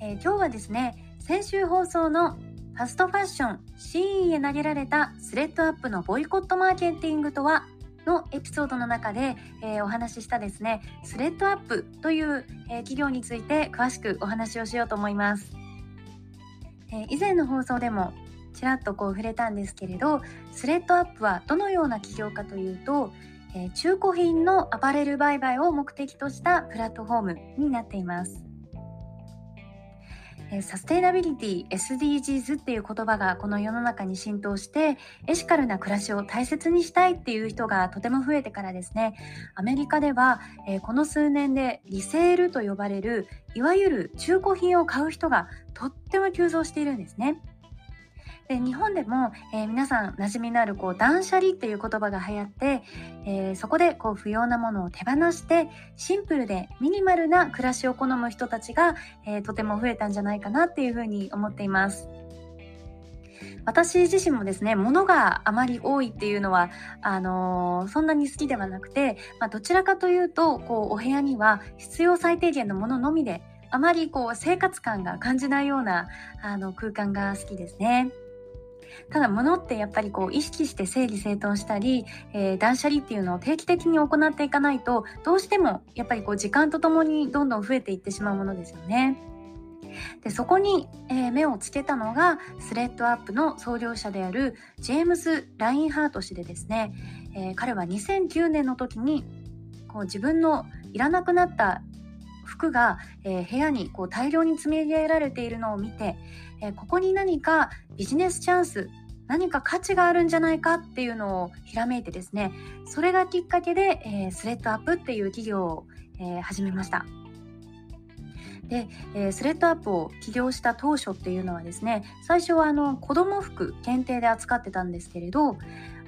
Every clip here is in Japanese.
えー、今日はですね先週放送のファストファッションシーンへ投げられたスレッドアップのボイコットマーケティングとはのエピソードの中で、えー、お話ししたですねスレッドアップという、えー、企業について詳しくお話をしようと思います、え、以前の放送でもちらっとこう触れたんですけれどスレッドアップはどのような企業かというと、え中古品のアパレル売買を目的としたプラットフォームになっています。サステイナビリティ SDGs っていう言葉がこの世の中に浸透してエシカルな暮らしを大切にしたいっていう人がとても増えてからですねアメリカでは、えこの数年でリセールと呼ばれるいわゆる中古品を買う人がとっても急増しているんですね。で日本でも、えー、皆さん馴染みのあるこう断捨離っていう言葉が流行って、えー、そこでこう不要なものを手放してシンプルでミニマルな暮らしを好む人たちが、えー、とても増えたんじゃないかなっていうふうに思っています。私自身もですね物があまり多いっていうのはあのー、そんなに好きではなくて、まあ、どちらかというとこうお部屋には必要最低限のもののみであまりこう生活感が感じないようなあの空間が好きですね。ただ物ってやっぱりこう意識して整理整頓したり、えー、断捨離っていうのを定期的に行っていかないとどうしてもやっぱりこう時間とともにどんどん増えていってしまうものですよね。でそこに、えー、目をつけたのがスレッドアップの創業者であるジェームス・ラインハート氏でですね、えー、彼は2009年の時にこう自分のいらなくなった服が、えー、部屋にこう大量に積み上げられているのを見て、えー、ここに何かビジネスチャンス何か価値があるんじゃないかっていうのをひらめいてですねそれがきっかけで、えー、スレッドアップっていう企業を、え始めました。で、えー、スレッドアップを起業した当初っていうのはですね最初はあの子供服限定で扱ってたんですけれど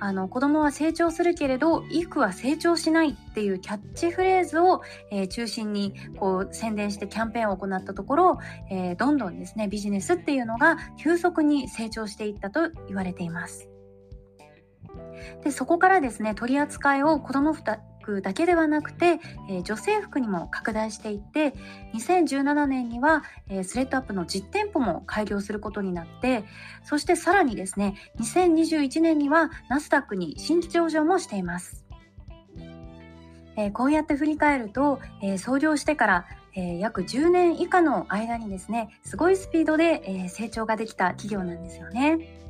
あの子供は成長するけれど衣服は成長しないっていうキャッチフレーズを、えー、中心にこう宣伝してキャンペーンを行ったところ、えー、どんどんですねビジネスっていうのが急速に成長していったと言われています。でそこからですね取り扱いを子供服服だけではなくて、えー、女性服にも拡大していって2017年には、えー、スレッドアップの実店舗も開業することになってそしてさらにですね2021年にはナスダックに新規上場もしています。えー、こうやって振り返ると、え創業してからえー、約10年以下の間にですねすごいスピードで、えー、成長ができた企業なんですよね。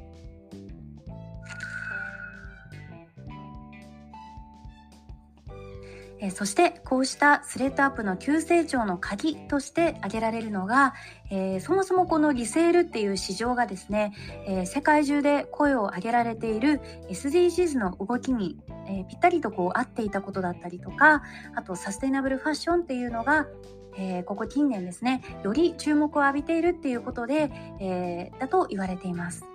えそしてこうしたスレッドアップの急成長の鍵として挙げられるのが、えー、そもそもこのリセールっていう市場がですね、えー、世界中で声を上げられている SDGs の動きに、えー、ぴったりとこう合っていたことだったりとかあとサステイナブルファッションっていうのがえ、ここ近年ですねより注目を浴びているっていうことで、え、だと言われています。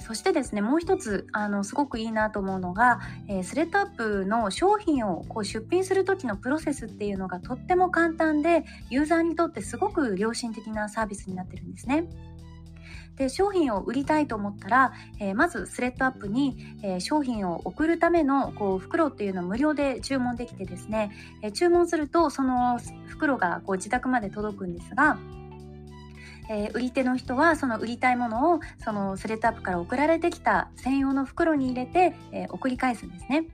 そしてですねもう一つあのすごくいいなと思うのが、えー、スレッドアップの商品をこう出品する時のプロセスっていうのがとっても簡単でユーザーにとってすごく良心的なサービスになってるんですね。で商品を売りたいと思ったら、えー、まずスレッドアップに、えー、商品を送るためのこう袋っていうのを無料で注文できてですね、えー、注文するとその袋がこう自宅まで届くんですがえー、売り手の人はその売りたいものをそのスレッドアップから送られてきた専用の袋に入れて、えー、送り返すんですね。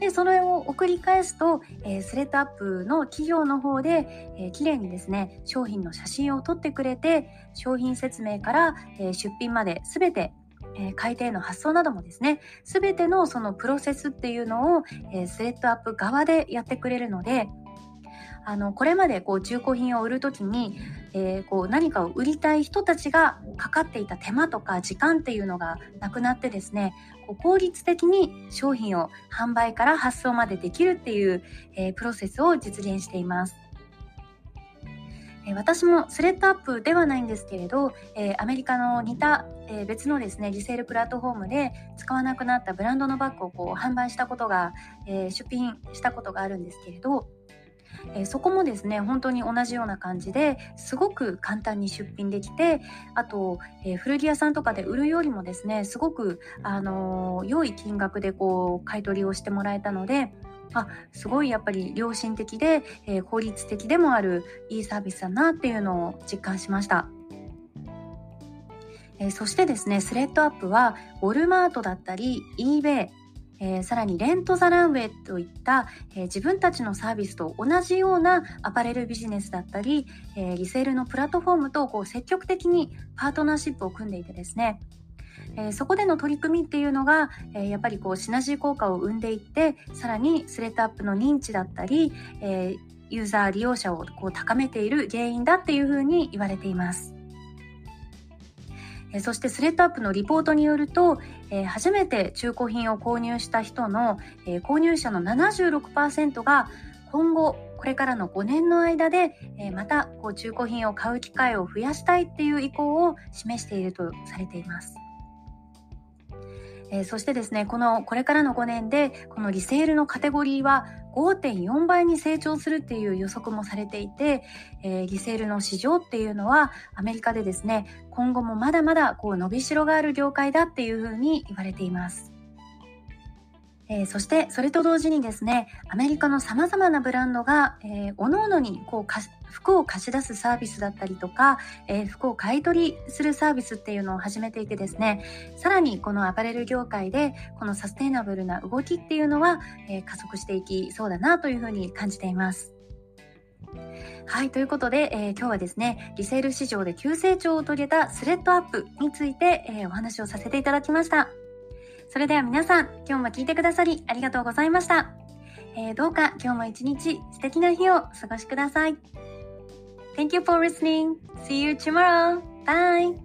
でそれを送り返すと、えー、スレッドアップの企業の方で、えー、綺麗にですね商品の写真を撮ってくれて商品説明から、えー、出品まで全てえ、改定の発送などもですね全てのそのプロセスっていうのを、えー、スレッドアップ側でやってくれるのであのこれまでこう中古品を売る時に、えー、こう何かを売りたい人たちがかかっていた手間とか時間っていうのがなくなってですねこう効率的に商品を販売から発送までできるっていう、えー、プロセスを実現しています。私もスレッドアップではないんですけれど、え、アメリカの似た、え、別のですねリセールプラットフォームで使わなくなったブランドのバッグをこう販売したことが、え、出品したことがあるんですけれどえー、そこもですね本当に同じような感じですごく簡単に出品できてあと、えー、古着屋さんとかで売るよりもですねすごく、あのー、良い金額でこう買い取りをしてもらえたのであすごいやっぱり良心的で、え効率的でもあるいいサービスだなっていうのを実感しました。えそしてですねスレッドアップはウォルマートだったり eBay えー、さらにレント・ザ・ランウェイといった、えー、自分たちのサービスと同じようなアパレルビジネスだったり、えー、リセールのプラットフォームとこう積極的にパートナーシップを組んでいてですねえ、そこでの取り組みっていうのが、え、やっぱりこうシナジー効果を生んでいってさらにスレッドアップの認知だったり、え、ユーザー利用者をこう高めている原因だっていうふうに言われています。えそしてスレッドアップのリポートによると、え初めて中古品を購入した人の、え購入者の76%が今後これからの5年の間で、えまたこう中古品を買う機会を増やしたいっていう意向を示しているとされています。え、そしてですねこのこれからの5年でこのリセールのカテゴリーは5.4倍に成長するっていう予測もされていて、えー、リセールの市場っていうのはアメリカでですね今後もまだまだこう伸びしろがある業界だっていうふうに言われています。えー、そしてそれと同時にですねアメリカのさまざまなブランドが、えー、各々にこうか服を貸し出すサービスだったりとか、えー、服を買い取りするサービスっていうのを始めていてですねさらにこのアパレル業界でこのサステイナブルな動きっていうのは、えー、加速していきそうだなというふうに感じています。はい、ということで、えー、今日はですね、リセール市場で急成長を遂げたスレッドアップについて、えー、お話をさせていただきました。それでは皆さん、今日も聞いてくださりありがとうございました。えー、どうか今日も一日素敵な日をお過ごしください。Thank you for listening. See you tomorrow. Bye.